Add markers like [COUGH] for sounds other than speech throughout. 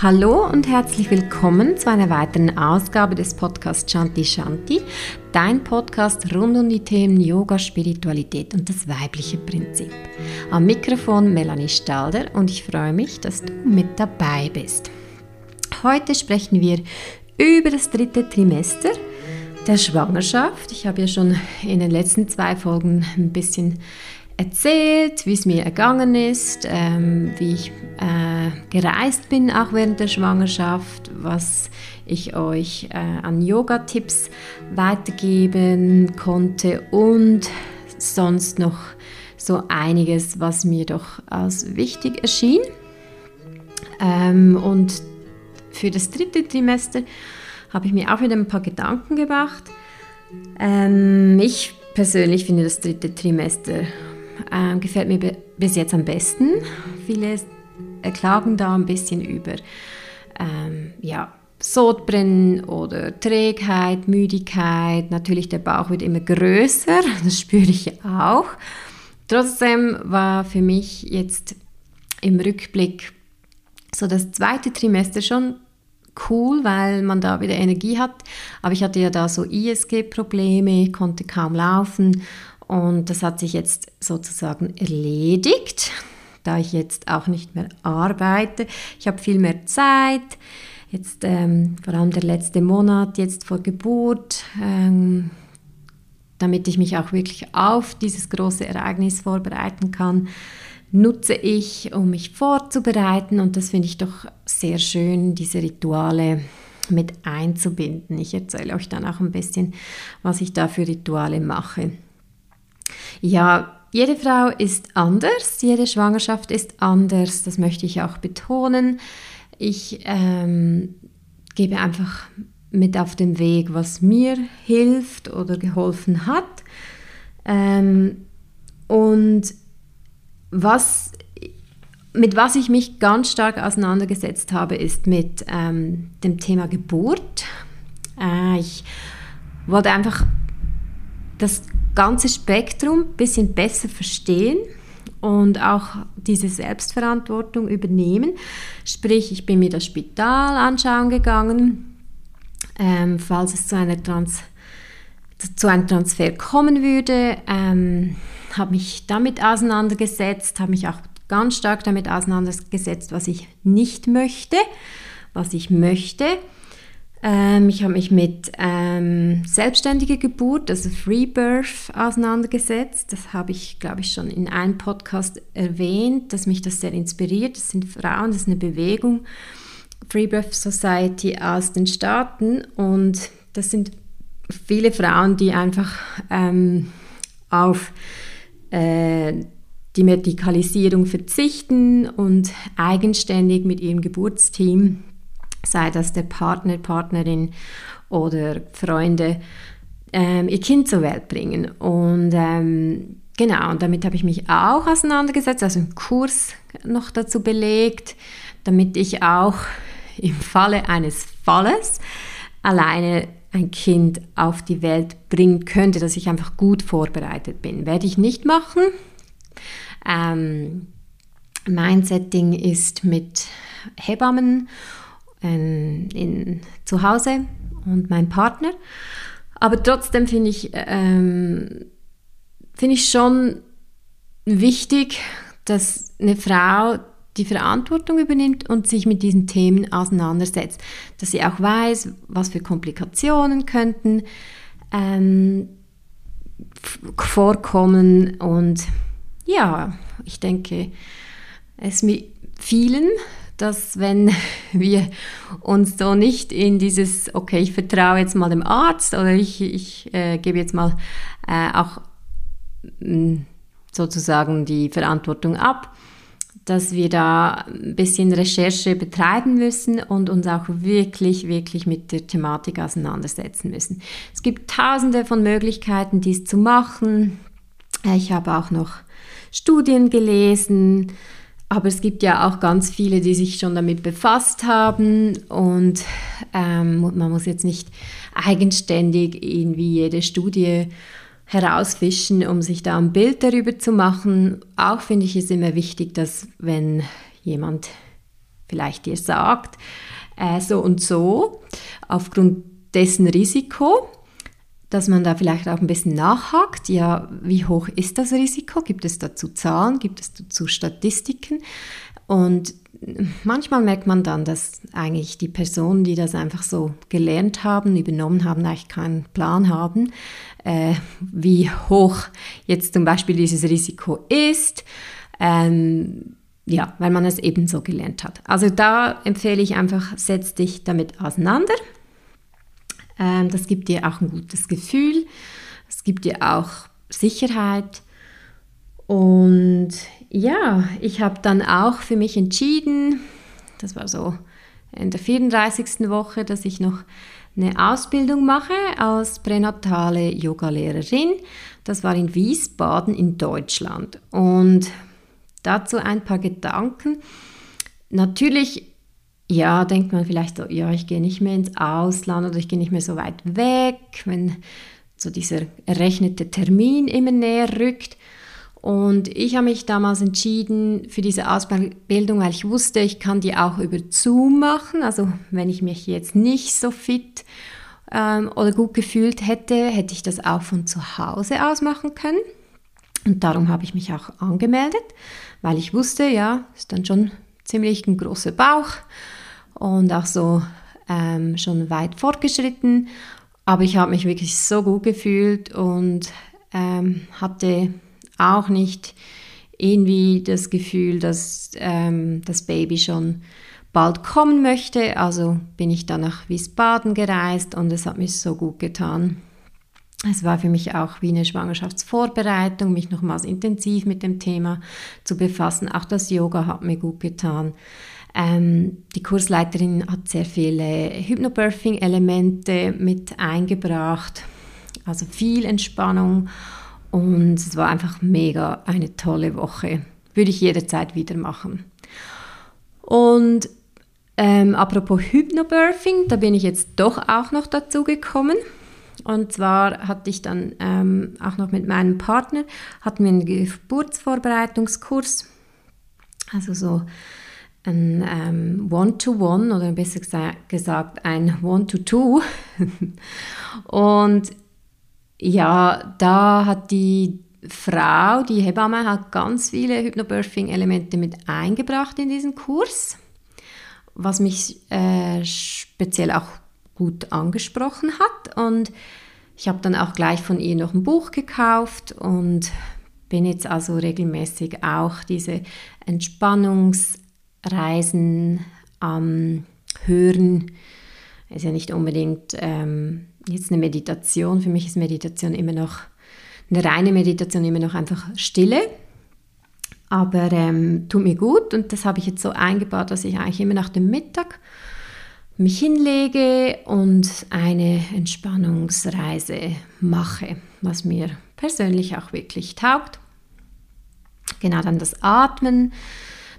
Hallo und herzlich willkommen zu einer weiteren Ausgabe des Podcasts Shanti Shanti, dein Podcast rund um die Themen Yoga, Spiritualität und das weibliche Prinzip. Am Mikrofon Melanie Stalder und ich freue mich, dass du mit dabei bist. Heute sprechen wir über das dritte Trimester der Schwangerschaft. Ich habe ja schon in den letzten zwei Folgen ein bisschen erzählt, wie es mir ergangen ist, ähm, wie ich äh, gereist bin, auch während der Schwangerschaft, was ich euch äh, an Yoga-Tipps weitergeben konnte und sonst noch so einiges, was mir doch als wichtig erschien. Ähm, und für das dritte Trimester habe ich mir auch wieder ein paar Gedanken gemacht. Ähm, ich persönlich finde das dritte Trimester äh, gefällt mir bis jetzt am besten. Viele klagen da ein bisschen über ähm, ja, Sodbrennen oder Trägheit, Müdigkeit. Natürlich der Bauch wird immer größer, [LAUGHS] das spüre ich auch. Trotzdem war für mich jetzt im Rückblick so das zweite Trimester schon cool, weil man da wieder Energie hat. Aber ich hatte ja da so ISG-Probleme, konnte kaum laufen und das hat sich jetzt sozusagen erledigt, da ich jetzt auch nicht mehr arbeite. Ich habe viel mehr Zeit. Jetzt ähm, vor allem der letzte Monat jetzt vor Geburt, ähm, damit ich mich auch wirklich auf dieses große Ereignis vorbereiten kann, nutze ich, um mich vorzubereiten. Und das finde ich doch sehr schön, diese Rituale mit einzubinden. Ich erzähle euch dann auch ein bisschen, was ich da für Rituale mache. Ja, jede Frau ist anders, jede Schwangerschaft ist anders, das möchte ich auch betonen. Ich ähm, gebe einfach mit auf den Weg, was mir hilft oder geholfen hat. Ähm, und was, mit was ich mich ganz stark auseinandergesetzt habe, ist mit ähm, dem Thema Geburt. Äh, ich wollte einfach das ganze Spektrum ein bisschen besser verstehen und auch diese Selbstverantwortung übernehmen. Sprich, ich bin mir das Spital anschauen gegangen, ähm, falls es zu, einer Trans zu einem Transfer kommen würde, ähm, habe mich damit auseinandergesetzt, habe mich auch ganz stark damit auseinandergesetzt, was ich nicht möchte, was ich möchte ähm, ich habe mich mit ähm, selbstständiger Geburt, also Free Birth, auseinandergesetzt. Das habe ich, glaube ich, schon in einem Podcast erwähnt, dass mich das sehr inspiriert. Das sind Frauen, das ist eine Bewegung, Free Birth Society aus den Staaten. Und das sind viele Frauen, die einfach ähm, auf äh, die Medikalisierung verzichten und eigenständig mit ihrem Geburtsteam sei das der Partner, Partnerin oder Freunde, ähm, ihr Kind zur Welt bringen. Und ähm, genau, und damit habe ich mich auch auseinandergesetzt, also einen Kurs noch dazu belegt, damit ich auch im Falle eines Falles alleine ein Kind auf die Welt bringen könnte, dass ich einfach gut vorbereitet bin. Werde ich nicht machen. Ähm, mein Setting ist mit Hebammen in, in, zu Hause und mein Partner. Aber trotzdem finde ich, ähm, find ich schon wichtig, dass eine Frau die Verantwortung übernimmt und sich mit diesen Themen auseinandersetzt. Dass sie auch weiß, was für Komplikationen könnten ähm, vorkommen. Und ja, ich denke, es mit vielen dass wenn [LAUGHS] wir uns so nicht in dieses, okay, ich vertraue jetzt mal dem Arzt oder ich, ich äh, gebe jetzt mal äh, auch mh, mm, sozusagen die Verantwortung ab, dass wir da ein bisschen Recherche betreiben müssen und uns auch wirklich, wirklich mit der Thematik auseinandersetzen müssen. Es gibt tausende von Möglichkeiten, dies zu machen. Ich habe auch noch Studien gelesen, aber es gibt ja auch ganz viele, die sich schon damit befasst haben und ähm, man muss jetzt nicht eigenständig irgendwie jede Studie herausfischen, um sich da ein Bild darüber zu machen. Auch finde ich es immer wichtig, dass wenn jemand vielleicht dir sagt, äh, so und so, aufgrund dessen Risiko, dass man da vielleicht auch ein bisschen nachhakt, ja, wie hoch ist das Risiko? Gibt es dazu Zahlen? Gibt es dazu Statistiken? Und manchmal merkt man dann, dass eigentlich die Personen, die das einfach so gelernt haben, übernommen haben, eigentlich keinen Plan haben, äh, wie hoch jetzt zum Beispiel dieses Risiko ist. Ähm, ja, weil man es eben so gelernt hat. Also da empfehle ich einfach, setz dich damit auseinander. Ähm, das gibt dir auch ein gutes Gefühl. Es gibt dir auch Sicherheit. Und ja, ich habe dann auch für mich entschieden, das war so in der 34. Woche, dass ich noch eine Ausbildung mache als pränatale Yogalehrerin. Das war in Wiesbaden in Deutschland. Und Dazu ein paar Gedanken. Natürlich, ja, denkt man vielleicht so, ja, ich gehe nicht mehr ins Ausland oder ich gehe nicht mehr so weit weg, wenn so dieser errechnete Termin immer näher rückt. Und ich habe mich damals entschieden für diese Ausbildung, weil ich wusste, ich kann die auch über Zoom machen. Also wenn ich mich jetzt nicht so fit ähm, oder gut gefühlt hätte, hätte ich das auch von zu Hause aus machen können. Und darum habe ich mich auch angemeldet, weil ich wusste, ja, ist dann schon ziemlich ein großer Bauch und auch so ähm, schon weit fortgeschritten. Aber ich habe mich wirklich so gut gefühlt und ähm, hatte auch nicht irgendwie das Gefühl, dass ähm, das Baby schon bald kommen möchte. Also bin ich dann nach Wiesbaden gereist und es hat mir so gut getan. Es war für mich auch wie eine Schwangerschaftsvorbereitung, mich nochmals intensiv mit dem Thema zu befassen. Auch das Yoga hat mir gut getan. Ähm, die Kursleiterin hat sehr viele Hypnobirthing-Elemente mit eingebracht, also viel Entspannung und es war einfach mega eine tolle Woche. Würde ich jederzeit wieder machen. Und ähm, apropos Hypnobirthing, da bin ich jetzt doch auch noch dazu gekommen. Und zwar hatte ich dann ähm, auch noch mit meinem Partner, hatten wir einen Geburtsvorbereitungskurs, also so ein ähm, One-to-One oder besser gesagt ein One-to-Two. [LAUGHS] und ja, da hat die Frau, die Hebamme, hat ganz viele Hypnobirthing-Elemente mit eingebracht in diesen Kurs, was mich äh, speziell auch gut angesprochen hat. Und ich habe dann auch gleich von ihr noch ein Buch gekauft und bin jetzt also regelmäßig auch diese Entspannungsreisen am Hören. Ist ja nicht unbedingt ähm, jetzt eine Meditation. Für mich ist Meditation immer noch, eine reine Meditation immer noch einfach Stille. Aber ähm, tut mir gut und das habe ich jetzt so eingebaut, dass ich eigentlich immer nach dem Mittag mich hinlege und eine Entspannungsreise mache, was mir persönlich auch wirklich taugt. Genau dann das Atmen,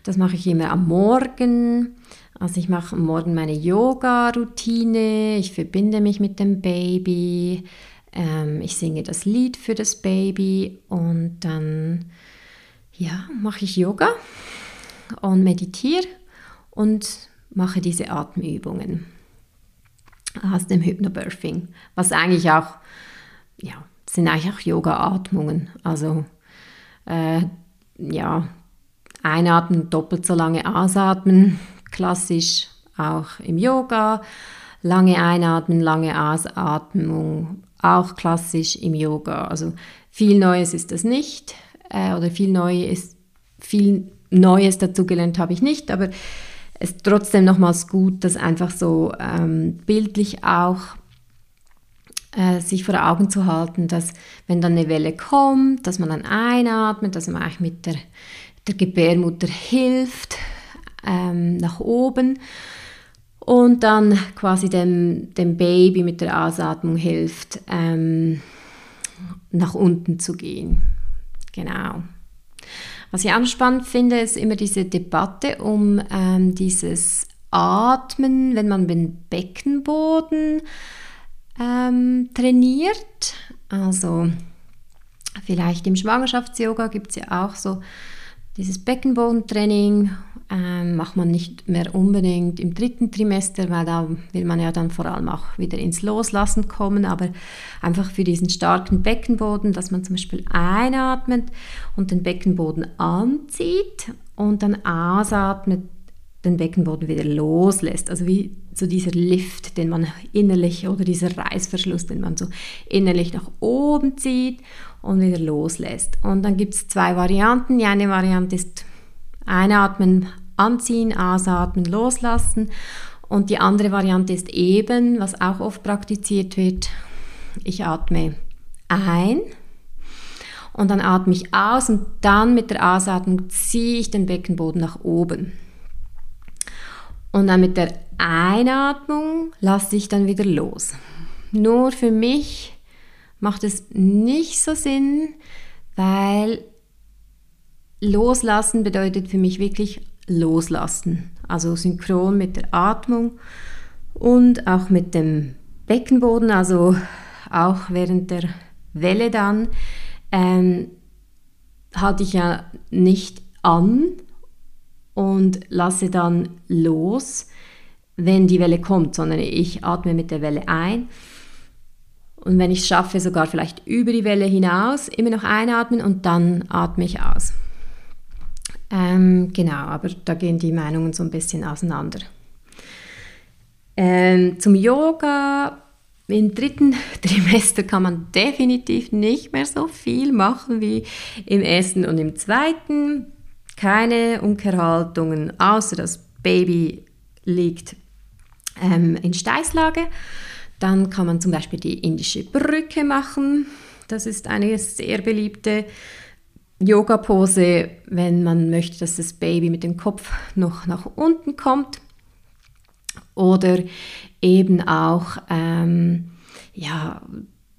das mache ich immer am Morgen. Also ich mache am Morgen meine Yoga-Routine, ich verbinde mich mit dem Baby, ähm, ich singe das Lied für das Baby. Und dann ja, mache ich Yoga und meditiere und mache diese Atemübungen. Aus dem Hypnobirthing, was eigentlich auch, ja, sind eigentlich auch Yoga-Atmungen. Also, äh, ja, einatmen, doppelt so lange ausatmen, klassisch auch im Yoga. Lange einatmen, lange Ausatmung, auch klassisch im Yoga. Also viel Neues ist das nicht äh, oder viel Neues, viel Neues dazugelernt habe ich nicht, aber es ist trotzdem nochmals gut, das einfach so ähm, bildlich auch äh, sich vor Augen zu halten, dass wenn dann eine Welle kommt, dass man dann einatmet, dass man eigentlich mit der, der Gebärmutter hilft ähm, nach oben und dann quasi dem, dem Baby mit der Ausatmung hilft, ähm, nach unten zu gehen. Genau. Was ich auch spannend finde, ist immer diese Debatte um ähm, dieses Atmen, wenn man den Beckenboden ähm, trainiert. Also vielleicht im Schwangerschafts-Yoga gibt es ja auch so Dieses Beckenbodentraining ähm, macht man nicht mehr unbedingt im dritten Trimester, weil da will man ja dann vor allem auch wieder ins Loslassen kommen, aber einfach für diesen starken Beckenboden, dass man zum Beispiel einatmet und den Beckenboden anzieht und dann ausatmet, den Beckenboden wieder loslässt. Also wie so dieser Lift, den man innerlich oder dieser Reißverschluss, den man so innerlich nach oben zieht und wieder loslässt. Und dann gibt es zwei Varianten. Die eine Variante ist einatmen, anziehen, ausatmen, loslassen. Und die andere Variante ist eben, was auch oft praktiziert wird. Ich atme ein und dann atme ich aus und dann mit der Ausatmung ziehe ich den Beckenboden nach oben. Und dann mit der Einatmung lasse ich dann wieder los. Nur für mich macht es nicht so Sinn, weil loslassen bedeutet für mich wirklich loslassen. Also synchron mit der Atmung und auch mit dem Beckenboden, also auch während der Welle dann, ähm, halte ich ja nicht an und lasse dann los, wenn die Welle kommt, sondern ich atme mit der Welle ein. Und wenn ich es schaffe, sogar vielleicht über die Welle hinaus, immer noch einatmen und dann atme ich aus. Ähm, genau, aber da gehen die Meinungen so ein bisschen auseinander. Ähm, zum Yoga im dritten [LAUGHS] Trimester kann man definitiv nicht mehr so viel machen wie im ersten und im zweiten. Keine Umkehrhaltungen, außer das Baby liegt ähm, in Steißlage. Dann kann man zum Beispiel die indische Brücke machen. Das ist eine sehr beliebte Yoga-Pose, wenn man möchte, dass das Baby mit dem Kopf noch nach unten kommt. Oder eben auch ähm, ja,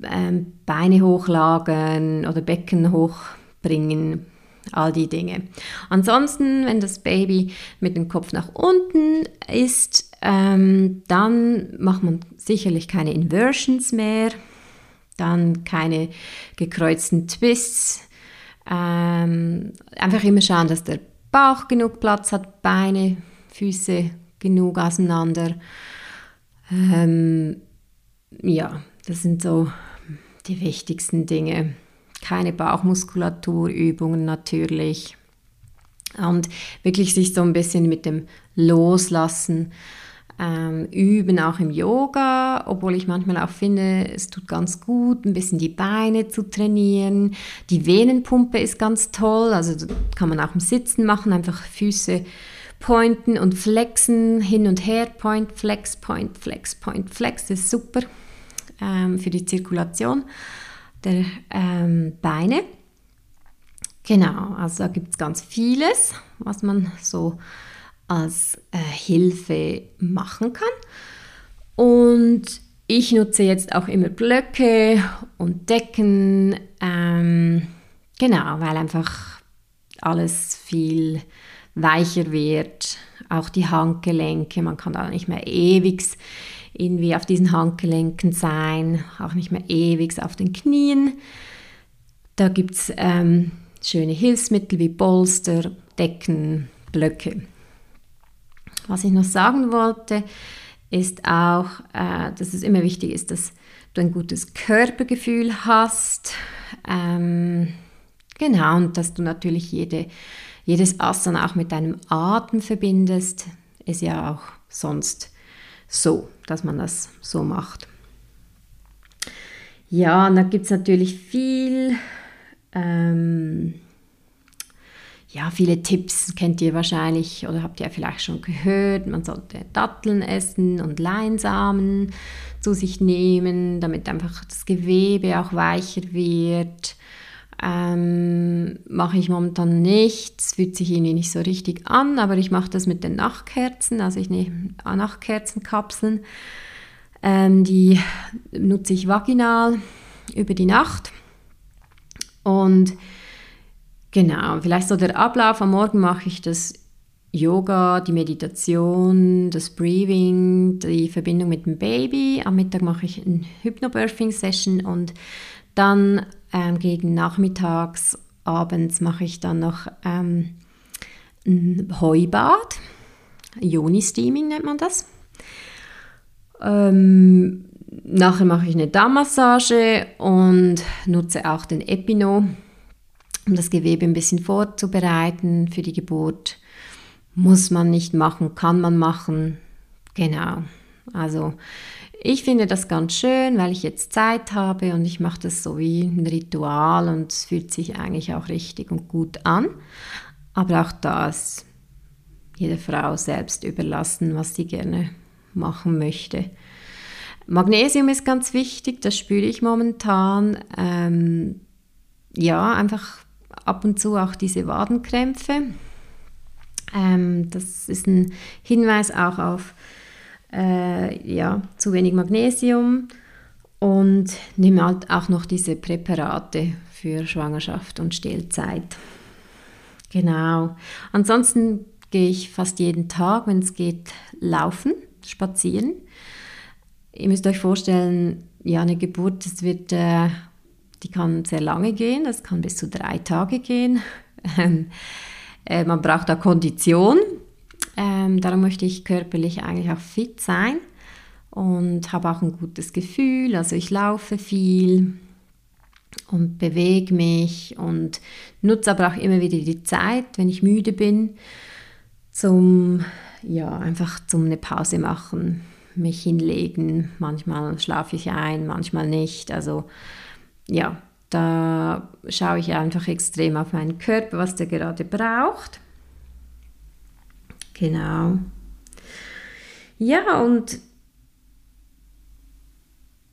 ähm, Beine hochlagen oder Becken hochbringen, all die Dinge. Ansonsten, wenn das Baby mit dem Kopf nach unten ist, ähm, dann macht man sicherlich keine Inversions mehr, dann keine gekreuzten Twists. Ähm, einfach immer schauen, dass der Bauch genug Platz hat, Beine, Füße genug auseinander. Ähm, ja, das sind so die wichtigsten Dinge. Keine Bauchmuskulaturübungen natürlich. Und wirklich sich so ein bisschen mit dem Loslassen ähm, üben, auch im Yoga, obwohl ich manchmal auch finde, es tut ganz gut, ein bisschen die Beine zu trainieren. Die Venenpumpe ist ganz toll, also kann man auch im Sitzen machen, einfach Füße pointen und flexen, hin und her, point, flex, point, flex, point, flex, das ist super ähm, für die Zirkulation der ähm, Beine. Genau, also da gibt es ganz vieles, was man so als äh, Hilfe machen kann. Und ich nutze jetzt auch immer Blöcke und Decken, ähm, genau, weil einfach alles viel weicher wird, auch die Handgelenke, man kann da nicht mehr ewig irgendwie auf diesen Handgelenken sein, auch nicht mehr ewig auf den Knien. Da gibt es ähm, schöne Hilfsmittel wie Bolster, Decken, Blöcke. Was ich noch sagen wollte, ist auch, äh, dass es immer wichtig ist, dass du ein gutes Körpergefühl hast. Ähm, genau, und dass du natürlich jede jedes Asana auch mit deinem Atem verbindest, ist ja auch sonst so, dass man das so macht. Ja, und da gibt es natürlich viel, ähm, ja, viele Tipps kennt ihr wahrscheinlich oder habt ihr vielleicht schon gehört. Man sollte Datteln essen und Leinsamen zu sich nehmen, damit einfach das Gewebe auch weicher wird. Ähm, mache ich momentan nicht. Es fühlt sich irgendwie nicht so richtig an, aber ich mache das mit den Nachtkerzen. Also ich nehme Nachtkerzenkapseln. Ähm, die nutze ich vaginal über die Nacht. Und genau, vielleicht so der Ablauf. Am Morgen mache ich das Yoga, die Meditation, das Breathing, die Verbindung mit dem Baby. Am Mittag mache ich eine Hypnobirthing-Session und dann ähm, gegen nachmittags, abends mache ich dann noch ähm, ein Heubad. Yoni-Steaming nennt man das. Ähm, nachher mache ich eine Darmmassage und nutze auch den Epino, um das Gewebe ein bisschen vorzubereiten für die Geburt. Muss man nicht machen, kann man machen. Genau. Also ich finde das ganz schön, weil ich jetzt Zeit habe und ich mache das so wie ein Ritual und es fühlt sich eigentlich auch richtig und gut an. Aber auch das jede Frau selbst überlassen, was sie gerne machen möchte. Magnesium ist ganz wichtig, das spüre ich momentan. Ähm, ja, einfach ab und zu auch diese Wadenkrämpfe. Ähm, das ist ein Hinweis auch auf äh, ja, zu wenig Magnesium und nehme halt auch noch diese Präparate für Schwangerschaft und Stillzeit. Genau. Ansonsten gehe ich fast jeden Tag, wenn es geht, laufen, spazieren. Ihr müsst euch vorstellen, ja, eine Geburt, das wird, äh, die kann sehr lange gehen, das kann bis zu drei Tage gehen. [LAUGHS] Ähm, äh, man braucht da Kondition. Ähm, darum möchte ich körperlich eigentlich auch fit sein und habe auch ein gutes Gefühl. Also ich laufe viel und bewege mich und nutze aber auch immer wieder die Zeit, wenn ich müde bin, zum ja einfach zum eine Pause machen, mich hinlegen. Manchmal schlafe ich ein, manchmal nicht. Also ja, da schaue ich einfach extrem auf meinen Körper, was der gerade braucht. Genau. Ja, und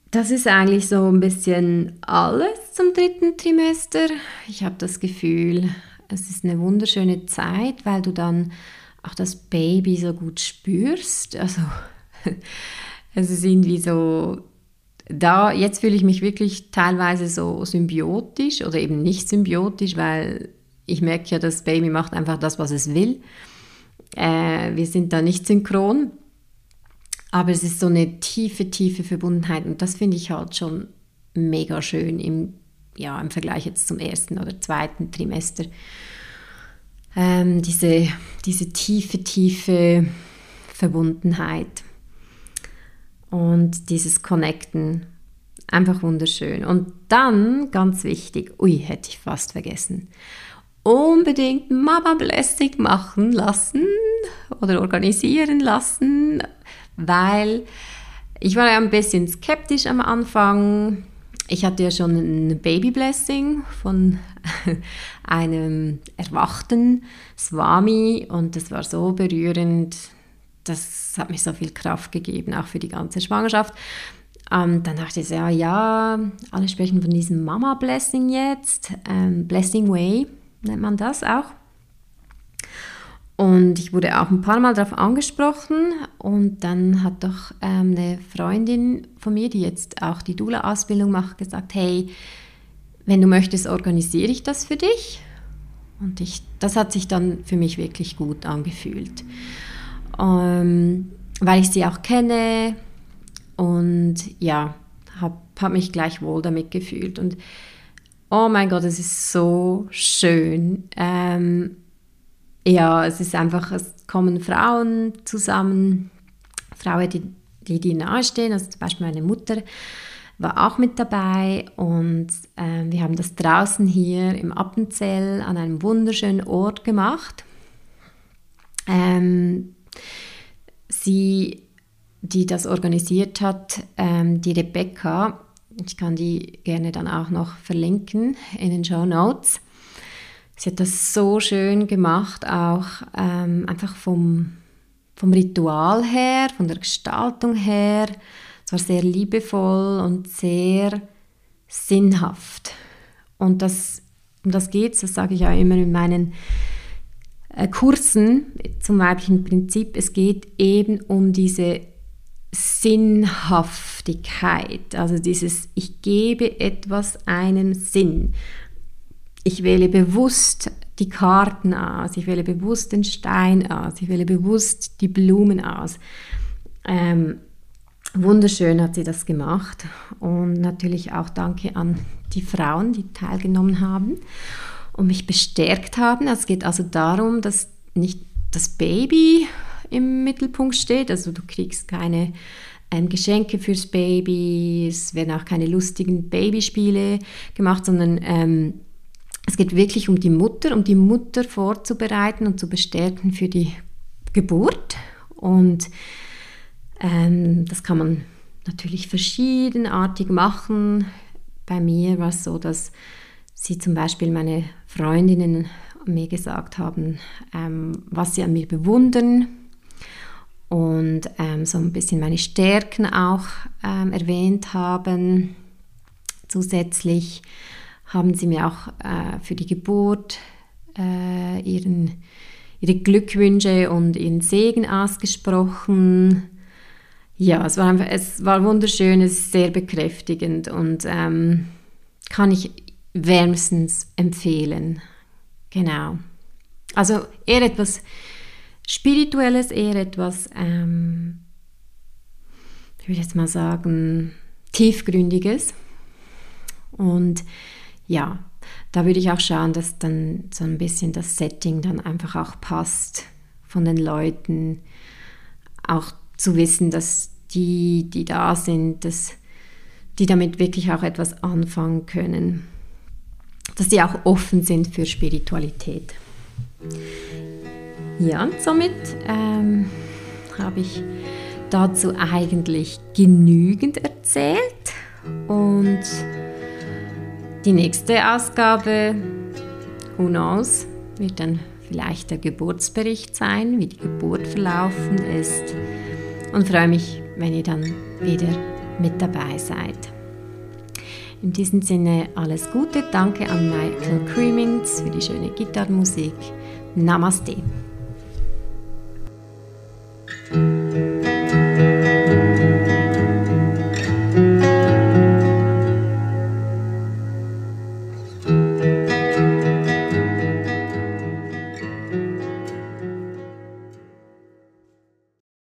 das ist eigentlich so ein bisschen alles zum dritten Trimester. Ich habe das Gefühl, es ist eine wunderschöne Zeit, weil du dann auch das Baby so gut spürst. Also [LAUGHS] es ist irgendwie so, da, jetzt fühle ich mich wirklich teilweise so symbiotisch oder eben nicht symbiotisch, weil ich merke ja, das Baby macht einfach das, was es will. Äh, wir sind da nicht synchron. Aber es ist so eine tiefe, tiefe Verbundenheit und das finde ich halt schon mega schön im, ja, im Vergleich jetzt zum ersten oder zweiten Trimester ähm, diese, diese tiefe, tiefe Verbundenheit und dieses Connecten. Einfach wunderschön. Und dann, ganz wichtig, ui, hätte ich fast vergessen, unbedingt Mama Blessing machen lassen oder organisieren lassen, weil ich war ja ein bisschen skeptisch am Anfang. Ich hatte ja schon ein Baby Blessing von [LAUGHS] einem erwachten Swami und das war so berührend. Das hat mir so viel Kraft gegeben, auch für die ganze Schwangerschaft. Ähm, dann dachte ich, ja, ja, alle sprechen von diesem Mama Blessing jetzt. Ähm, Blessing Way nennt man das auch. Und ich wurde auch ein paar Mal darauf angesprochen und dann hat doch ähm, eine Freundin von mir, die jetzt auch die Dula-Ausbildung macht, gesagt, hey, wenn du möchtest, organisiere ich das für dich. Und ich, das hat sich dann für mich wirklich gut angefühlt, ähm, weil ich sie auch kenne und ja, habe hab mich gleich wohl damit gefühlt. Und oh mein Gott, es ist so schön. Ähm, ja, es ist einfach, es kommen Frauen zusammen, Frauen, die, die dir nahestehen, also zum Beispiel meine Mutter war auch mit dabei und äh, wir haben das draußen hier im Appenzell an einem wunderschönen Ort gemacht. Ähm, sie, die das organisiert hat, ähm, die Rebecca, ich kann die gerne dann auch noch verlinken in den Show Notes. Sie hat das so schön gemacht, auch ähm, einfach vom, vom Ritual her, von der Gestaltung her. Es war sehr liebevoll und sehr sinnhaft. Und das, um das geht es, das sage ich auch immer in meinen äh, Kursen zum weiblichen Prinzip. Es geht eben um diese Sinnhaftigkeit, also dieses Ich gebe etwas einen Sinn. Ich wähle bewusst die Karten aus, ich wähle bewusst den Stein aus, ich wähle bewusst die Blumen aus. Ähm, Wunderschön hat sie das gemacht und natürlich auch danke an die Frauen, die teilgenommen haben und mich bestärkt haben. Es geht also darum, dass nicht das Baby im Mittelpunkt steht. Also du kriegst keine ähm, Geschenke fürs Baby, es werden auch keine lustigen Babyspiele gemacht, sondern ähm, es geht wirklich um die Mutter, um die Mutter vorzubereiten und zu bestärken für die Geburt. Und ähm, das kann man natürlich verschiedenartig machen. Bei mir war es so, dass sie zum Beispiel meine Freundinnen mir gesagt haben, ähm, was sie an mir bewundern und ähm, so ein bisschen meine Stärken auch ähm, erwähnt haben. Zusätzlich haben sie mir auch äh, für die Geburt äh, ihren, ihre Glückwünsche und ihren Segen ausgesprochen. Ja, es war, einfach, es war wunderschön, es ist sehr bekräftigend und ähm, kann ich wärmstens empfehlen. Genau. Also eher etwas Spirituelles, eher etwas, ähm, ich würde jetzt mal sagen, tiefgründiges. Und ja, da würde ich auch schauen, dass dann so ein bisschen das Setting dann einfach auch passt von den Leuten. Auch zu wissen, dass die, die da sind, dass die damit wirklich auch etwas anfangen können. Dass die auch offen sind für Spiritualität. Ja, und somit ähm, habe ich dazu eigentlich genügend erzählt. Und die nächste Ausgabe, who knows, wird dann vielleicht der Geburtsbericht sein, wie die Geburt verlaufen ist. Und freue mich, wenn ihr dann wieder mit dabei seid. In diesem Sinne alles Gute. Danke an Michael Creamings für die schöne Gitarrenmusik. Namaste.